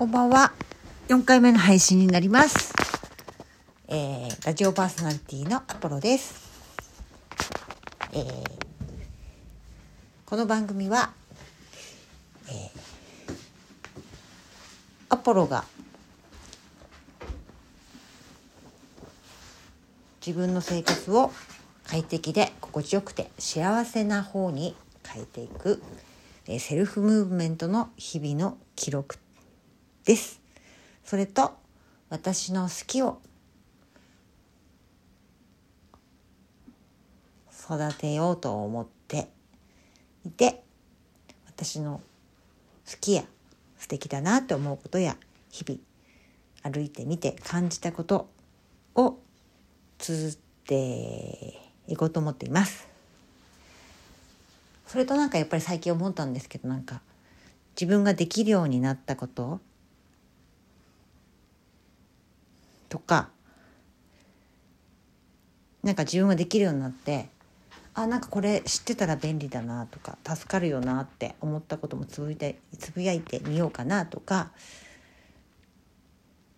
こんばんは。4回目の配信になります。えー、ラジオパーソナリティのアポロです。えー、この番組は、えー、アポロが自分の生活を快適で心地よくて幸せな方に変えていく、えーセルフムーブメントの日々の記録です。それと私の好きを育てようと思っていて私の好きや素敵だなと思うことや日々歩いてみて感じたことを綴っていこうと思っています。それとなんかやっぱり最近思ったんですけどなんか自分ができるようになったこととかなんか自分ができるようになってあなんかこれ知ってたら便利だなとか助かるよなって思ったこともつぶやいてつぶやいてみようかなとか、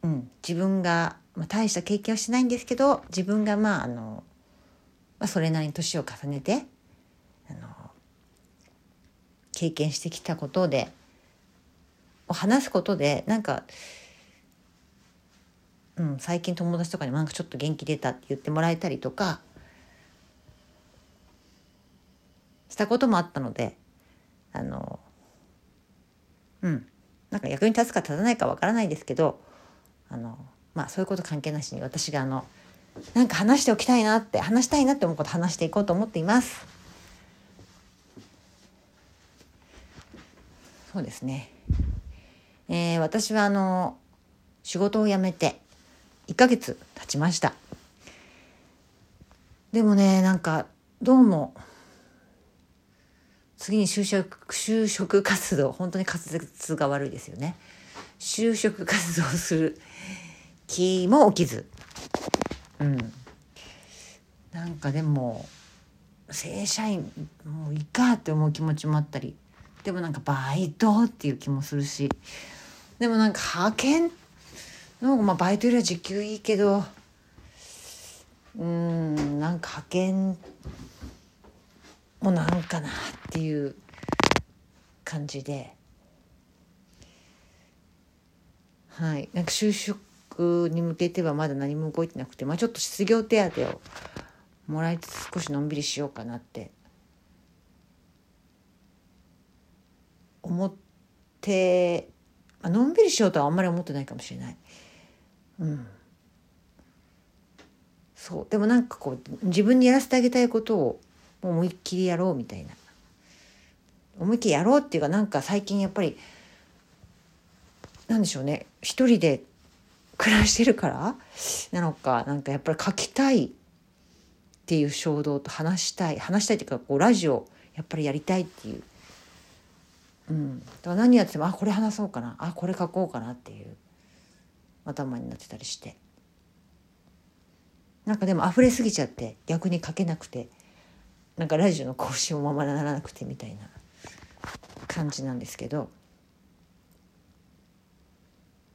うん、自分が、まあ、大した経験はしてないんですけど自分がまああの、まあ、それなりに年を重ねてあの経験してきたことで話すことでなんか、うん、最近友達とかにもなんかちょっと元気出たって言ってもらえたりとかしたこともあったのであのうんなんか役に立つか立たないかわからないですけどあのまあそういうこと関係なしに私があのなんか話しておきたいなって話したいなって思うこと話していこうと思っています。そうですね。えー私はあの仕事を辞めて1ヶ月経ちました。でもねなんかどうも次に就職就職活動本当に滑舌が悪いですよね。就職活動する気も起きず、うん、なんかでも正社員もういいかって思う気持ちもあったりでもなんかバイトっていう気もするしでもなんか派遣の方がまあバイトよりは時給いいけどうんなんか派遣もなんかなっていう感じで。はい。なんか就職に向けてはまだ何も動いてなくて、まあ、ちょっと失業手当をもらいつつ少しのんびりしようかなって。思って、まあのんびりしようとはあんまり思ってないかもしれない。うん、そう。でもなんかこう自分にやらせてあげたいことを思いっきりやろうみたいな。思いっきりやろうっていうかなんか最近やっぱりなんでしょうね。一人で暮らしてるからなのかなんかやっぱり書きたいっていう衝動と話したい話したいっていうかこうラジオやっぱりやりたいっていう。うん、だから何やっててもあこれ話そうかな。あこれ書こうかなっていう。頭になってたりして。なんかでも溢れすぎちゃって逆に書けなくてなんかラジオの更新もままならなくてみたいな感じなんですけど。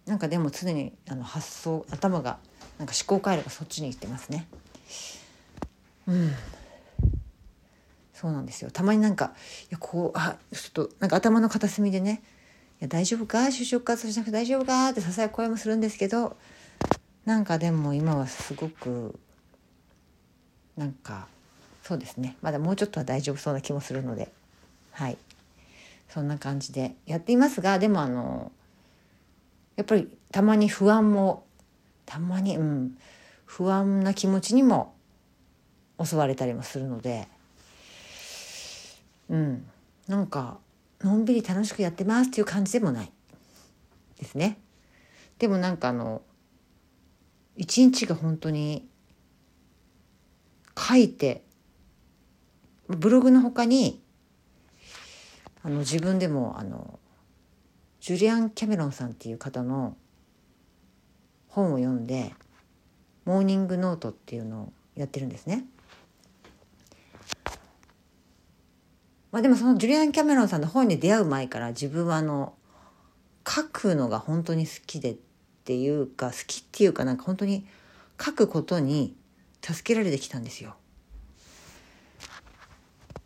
なんかでも常にあの発想頭がなんか思考回路がそっちに行ってますね。うん。そうなんですよ。たまになんかいやこうあちょっとなんか頭の片隅でね「や大丈夫か？就職活動しなくて大丈夫か?」ってささや声もするんですけどなんかでも今はすごくなんかそうですねまだもうちょっとは大丈夫そうな気もするのではいそんな感じでやっていますがでもあのやっぱりたまに不安もたまにうん不安な気持ちにも襲われたりもするので。うん、なんかのんびり楽しくやってますっていう感じでもないですね。でもなんかあの一日が本当に書いてブログの他にあの自分でもあのジュリアン・キャメロンさんっていう方の本を読んでモーニングノートっていうのをやってるんですね。まあでもそのジュリアン・キャメロンさんの本に出会う前から自分はあの書くのが本当に好きでっていうか好きっていうかなんか本当に書くことに助けられてきたんですよ。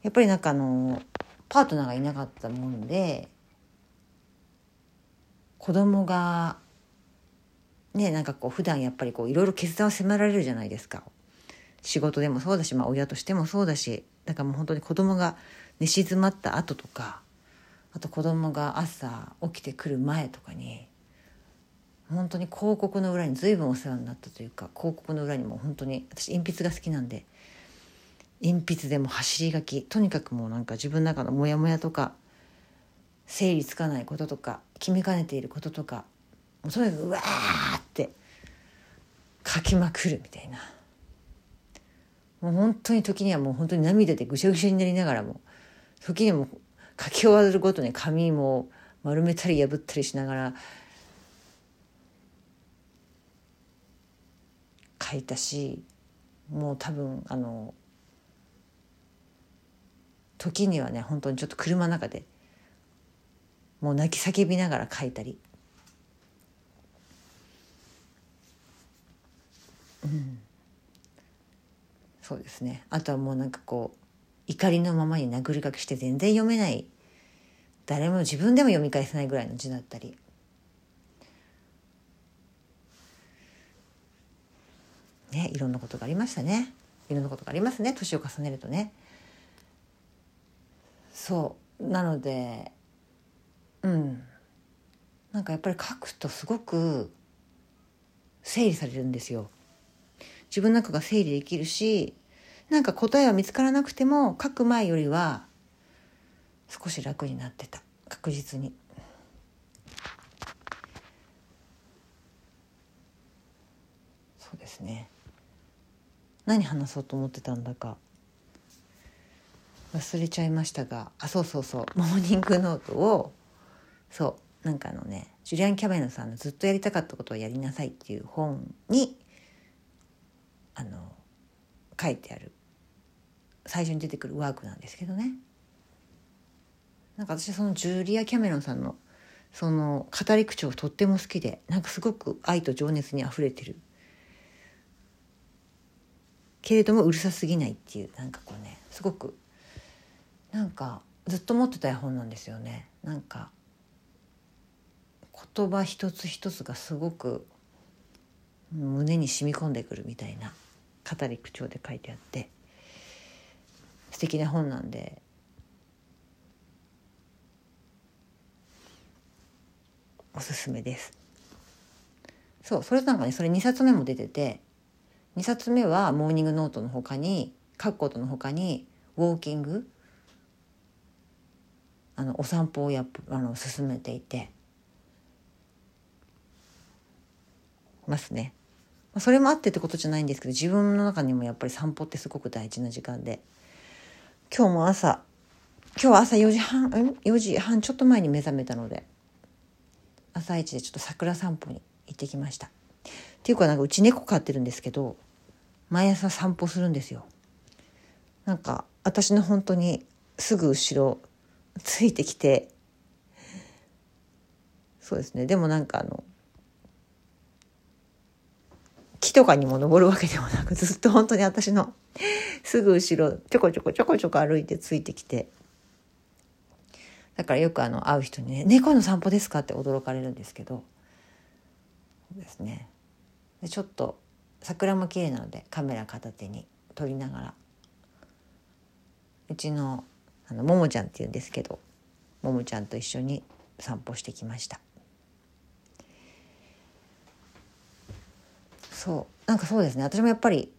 やっぱりなんかあのパートナーがいなかったもんで子供がねなんかこう普段やっぱりこういろいろ決断を迫られるじゃないですか仕事でもそうだし、まあ、親としてもそうだしだからもう本当に子供が寝静まった後とかあと子供が朝起きてくる前とかに本当に広告の裏に随分お世話になったというか広告の裏にも本当に私鉛筆が好きなんで鉛筆でも走り書きとにかくもうなんか自分の中のモヤモヤとか整理つかないこととか決めかねていることとかもうとにかくうわーって書きまくるみたいな。もう本当に時にはもう本当に涙でぐしゃぐしゃになりながらも時にも書き終わるごとに紙も丸めたり破ったりしながら書いたしもう多分あの時にはね本当にちょっと車の中でもう泣き叫びながら書いたり、うん、そうですね。あとはもうなんかこう怒りのままに殴り書きして全然読めない。誰も自分でも読み返せないぐらいの字だったり。ねいろんなことがありましたね。いろんなことがありますね。年を重ねるとね。そう。なのでうん。なんかやっぱり書くとすごく整理されるんですよ。自分の中が整理できるしなんか答えは見つからなくても書く前よりは少し楽になってた。確実に。そうですね。何話そうと思ってたんだか。忘れちゃいましたがあそうそうそう。モーニングノートをそう。なんかあのねジュリアン・キャメロさんのずっとやりたかったことをやりなさいっていう本にあの書いてある最初に出てくるワークなんですけどね。なんか私そのジュリア・キャメロンさんのその語り口調とっても好きでなんかすごく愛と情熱にあふれてる。けれどもうるさすぎないっていうなんかこうねすごくなんかずっと持ってた絵本なんですよね。なんか言葉一つ一つがすごく胸に染み込んでくるみたいな語り口調で書いてあって。敵な本なんで。おすすめです。そうそれなんかねそれ2冊目も出てて2冊目はモーニングノートのほかに書くことのほかにウォーキングあのお散歩をやあの進めていて。ますね。それもあってってことじゃないんですけど自分の中にもやっぱり散歩ってすごく大事な時間で。今日も朝今日朝4時半4時半ちょっと前に目覚めたので朝一でちょっと桜散歩に行ってきました。っていうかなんかうち猫飼ってるんですけど毎朝散歩するんですよ。なんか私の本当にすぐ後ろついてきてそうですねでもなんかあの木とかにも登るわけでもなくずっと本当に私のすぐ後ろちょこちょこちょこちょこ歩いてついてきて。だからよくあの会う人にね「猫の散歩ですか?」って驚かれるんですけど。そうですね。でちょっと桜も綺麗なのでカメラ片手に撮りながら。うちのあのももちゃんっていうんですけどももちゃんと一緒に散歩してきました。そう。なんかそうですね。私もやっぱり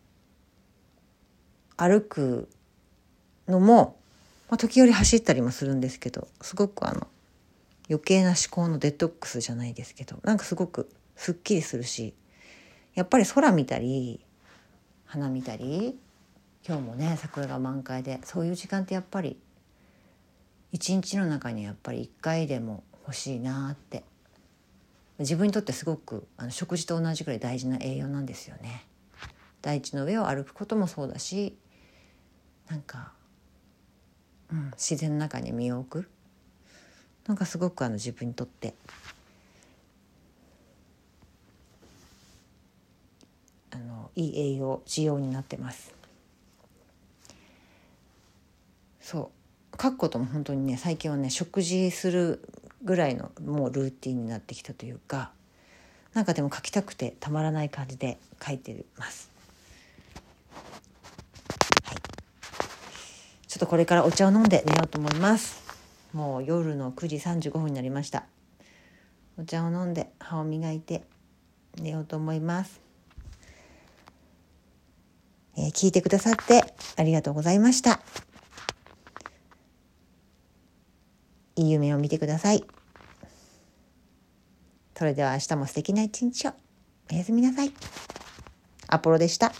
歩くのも、まあ、時折走ったりもするんですけどすごくあの余計な思考のデトックスじゃないですけどなんかすごくすっきりするしやっぱり空見たり花見たり今日もね桜が満開でそういう時間ってやっぱり一日の中にやっぱり一回でも欲しいなって自分にとってすごくあの食事と同じぐらい大事な栄養なんですよね。大地の上を歩くこともそうだしなんか、うん、自然の中に身を置くなんかすごくあの自分にとってあのいい栄養需要になってます。そう書くことも本当にね最近はね食事するぐらいのもうルーティンになってきたというかなんかでも書きたくてたまらない感じで書いてます。ちょっとこれからお茶を飲んで寝ようと思います。もう夜の9時35分になりました。お茶を飲んで歯を磨いて寝ようと思います。えー、聞いてくださってありがとうございました。いい夢を見てください。それでは明日も素敵な一日を。おやすみなさい。アポロでした。